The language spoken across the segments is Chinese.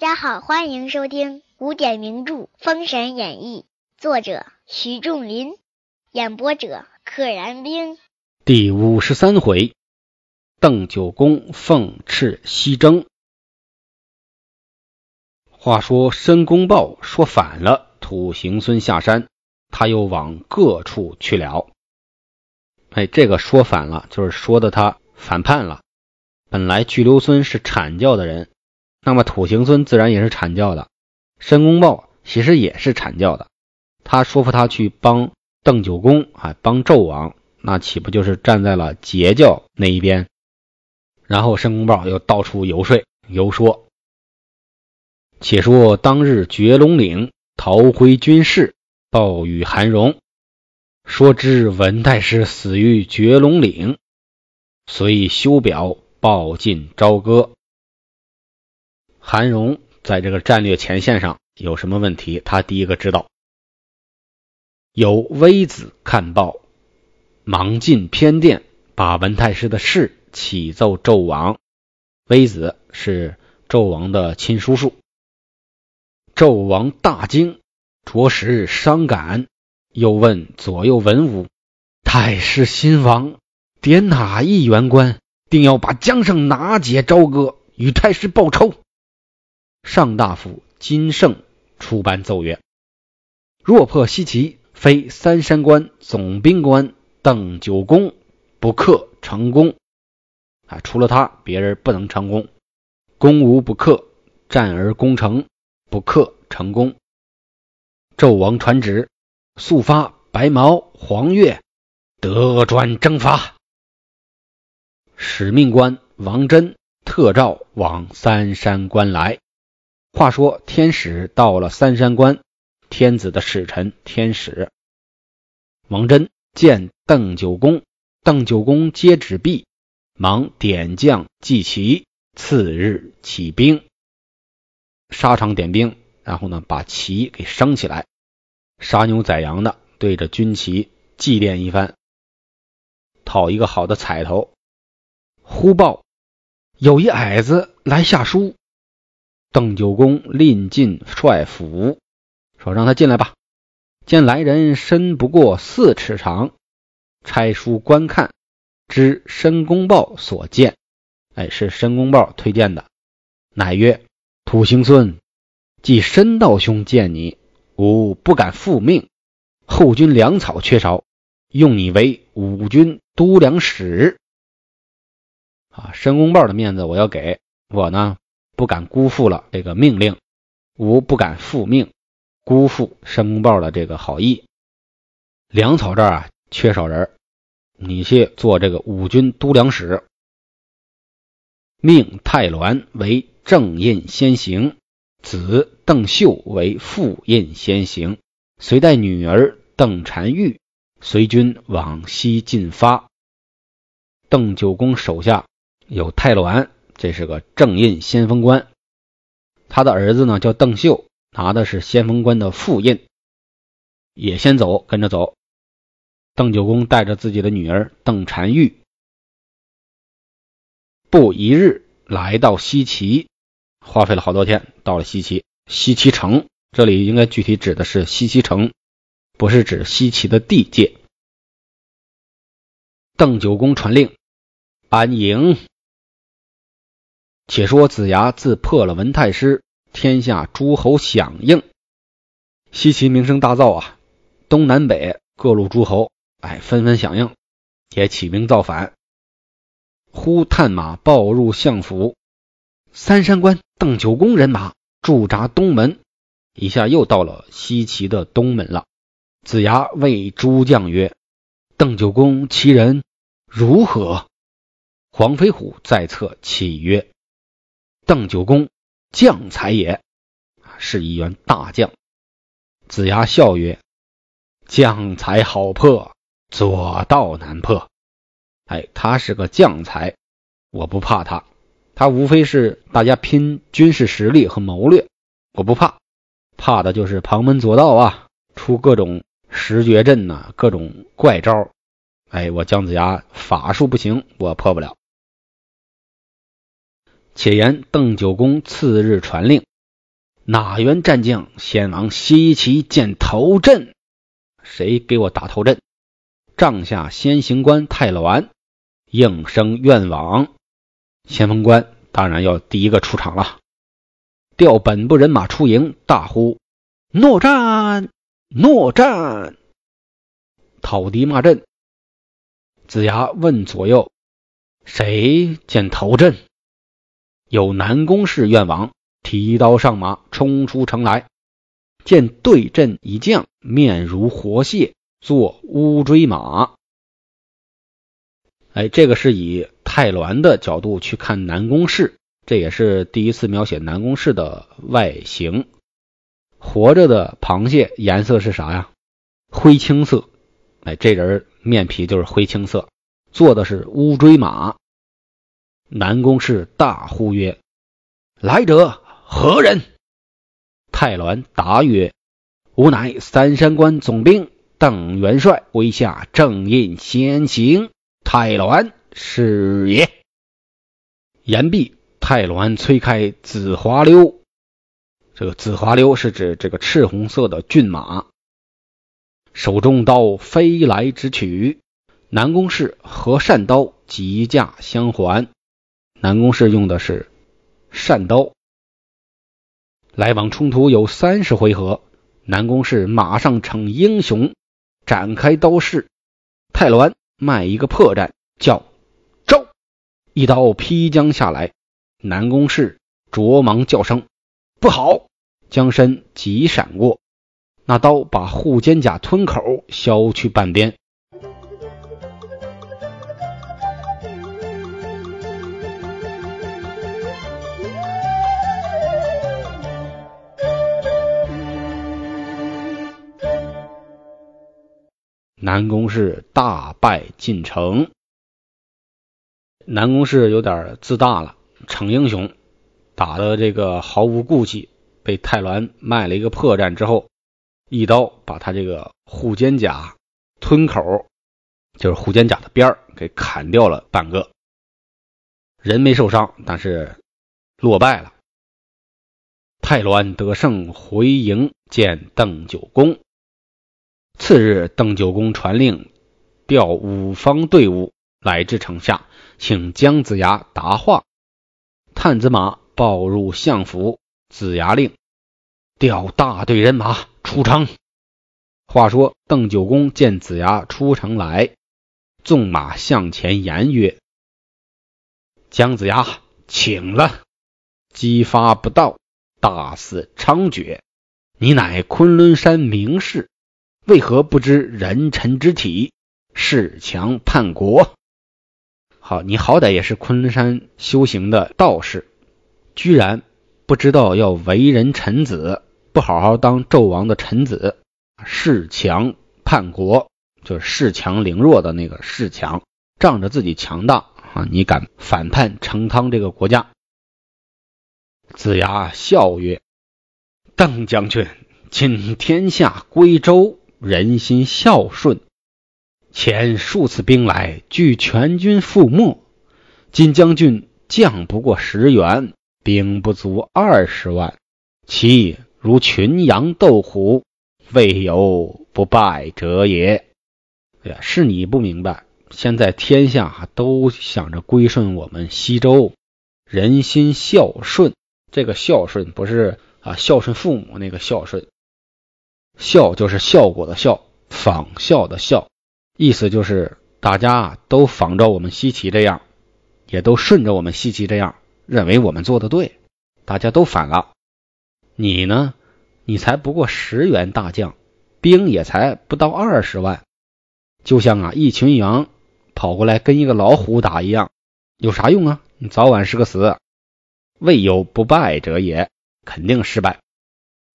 大家好，欢迎收听古典名著《封神演义》，作者徐仲林，演播者可燃冰。第五十三回，邓九公奉敕西征。话说申公豹说反了，土行孙下山，他又往各处去了。哎，这个说反了，就是说的他反叛了。本来巨留孙是阐教的人，那么土行孙自然也是阐教的。申公豹其实也是阐教的，他说服他去帮邓九公啊，帮纣王，那岂不就是站在了截教那一边？然后申公豹又到处游说，游说。且说当日绝龙岭，逃回军士报与韩荣。说知文太师死于绝龙岭，遂修表报进朝歌。韩荣在这个战略前线上有什么问题？他第一个知道。有微子看报，忙进偏殿，把文太师的事启奏纣王。微子是纣王的亲叔叔。纣王大惊，着实伤感。又问左右文武：“太师新王点哪一员官，定要把江上拿解朝歌，与太师报仇？”上大夫金胜出班奏曰：“若破西岐，非三山关总兵官邓九公不克成功。啊，除了他，别人不能成功。攻无不克，战而攻城，不克成功。”纣王传旨。速发白毛、黄钺，得专征伐。使命官王真特召往三山关来。话说天使到了三山关，天子的使臣天使王真见邓九公，邓九公接旨毕，忙点将祭旗，次日起兵，沙场点兵，然后呢把旗给升起来。杀牛宰羊的，对着军旗祭奠一番，讨一个好的彩头。忽报有一矮子来下书，邓九公令进帅府，说让他进来吧。见来人身不过四尺长，拆书观看，知申公豹所见，哎，是申公豹推荐的，乃曰：“土行孙，即申道兄见你。”吾不敢复命，后军粮草缺少，用你为五军都粮使。啊，申公豹的面子我要给，我呢不敢辜负了这个命令，吾不敢复命，辜负申公豹的这个好意。粮草这儿啊缺少人，你去做这个五军都粮使，命太鸾为正印先行。子邓秀为副印先行，随带女儿邓婵玉随军往西进发。邓九公手下有太鸾，这是个正印先锋官。他的儿子呢叫邓秀，拿的是先锋官的副印，也先走，跟着走。邓九公带着自己的女儿邓婵玉，不一日来到西岐。花费了好多天，到了西岐，西岐城这里应该具体指的是西岐城，不是指西岐的地界。邓九公传令，安营。且说子牙自破了文太师，天下诸侯响应，西岐名声大噪啊！东南北各路诸侯，哎，纷纷响应，也起兵造反。忽探马报入相府。三山关邓九公人马驻扎东门，一下又到了西岐的东门了。子牙谓诸将曰：“邓九公其人如何？”黄飞虎在侧启曰：“邓九公将才也，是一员大将。”子牙笑曰：“将才好破，左道难破。哎，他是个将才，我不怕他。”他无非是大家拼军事实力和谋略，我不怕，怕的就是旁门左道啊，出各种十绝阵呐，各种怪招。哎，我姜子牙法术不行，我破不了。且言邓九公次日传令，哪员战将先往西岐见头阵？谁给我打头阵？帐下先行官太鸾应声愿往。先锋官当然要第一个出场了，调本部人马出营，大呼：“诺战！诺战！”讨敌骂阵。子牙问左右：“谁见头阵？”有南宫氏愿往。提刀上马，冲出城来，见对阵一将，面如活蟹，坐乌骓马。哎，这个是以太鸾的角度去看南宫氏，这也是第一次描写南宫氏的外形。活着的螃蟹颜色是啥呀？灰青色。哎，这人面皮就是灰青色，坐的是乌骓马。南宫氏大呼曰：“来者！”何人？太鸾答曰：“吾乃三山关总兵邓元帅麾下正印先行太鸾是也。”言毕，太鸾催开紫华溜。这个紫华溜是指这个赤红色的骏马，手中刀飞来直取。南宫氏和善刀急驾相还。南宫氏用的是善刀。来往冲突有三十回合，南宫氏马上逞英雄，展开刀势。太鸾卖一个破绽，叫招，一刀劈将下来。南宫氏着忙叫声不好，将身急闪过，那刀把护肩甲吞口削去半边。南宫氏大败进城，南宫氏有点自大了，逞英雄，打的这个毫无顾忌，被太鸾卖了一个破绽之后，一刀把他这个护肩甲吞口，就是护肩甲的边儿给砍掉了半个，人没受伤，但是落败了。太鸾得胜回营见邓九公。次日，邓九公传令，调五方队伍来至城下，请姜子牙答话。探子马报入相府，子牙令调大队人马出城。话说，邓九公见子牙出城来，纵马向前言曰：“姜子牙，请了。姬发不到，大肆猖獗，你乃昆仑山名士。”为何不知人臣之体，恃强叛国？好，你好歹也是昆仑山修行的道士，居然不知道要为人臣子，不好好当纣王的臣子，恃强叛国，就是恃强凌弱的那个恃强，仗着自己强大啊，你敢反叛成汤这个国家？子牙笑曰：“邓将军，今天下归周。”人心孝顺，前数次兵来，拒全军覆没。今将军将不过十员，兵不足二十万，其如群羊斗虎，未有不败者也。哎呀，是你不明白，现在天下都想着归顺我们西周，人心孝顺。这个孝顺不是啊，孝顺父母那个孝顺。效就是效果的效，仿效的效，意思就是大家都仿照我们西岐这样，也都顺着我们西岐这样，认为我们做的对，大家都反了。你呢？你才不过十员大将，兵也才不到二十万，就像啊一群羊跑过来跟一个老虎打一样，有啥用啊？你早晚是个死，未有不败者也，肯定失败。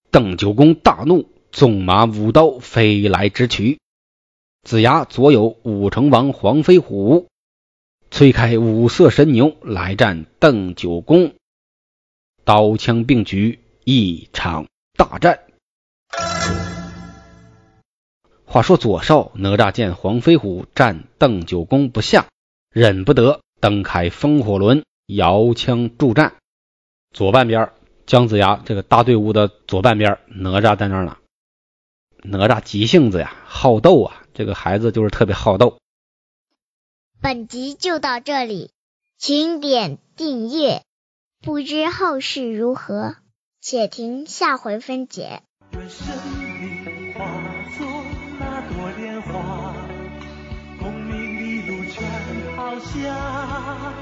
邓九公大怒。纵马舞刀飞来直取，子牙左有武成王黄飞虎，催开五色神牛来战邓九公，刀枪并举，一场大战。话说左少哪吒见黄飞虎战邓九公不下，忍不得，登开风火轮，摇枪助战。左半边姜子牙这个大队伍的左半边，哪吒在那呢。哪吒急性子呀，好斗啊，这个孩子就是特别好斗。本集就到这里，请点订阅，不知后事如何，且听下回分解。愿生命化作那朵莲花，功名利禄全抛下，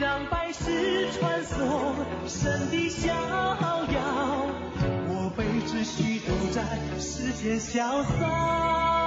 让百世穿梭神的逍遥。我辈只需都在世间潇洒。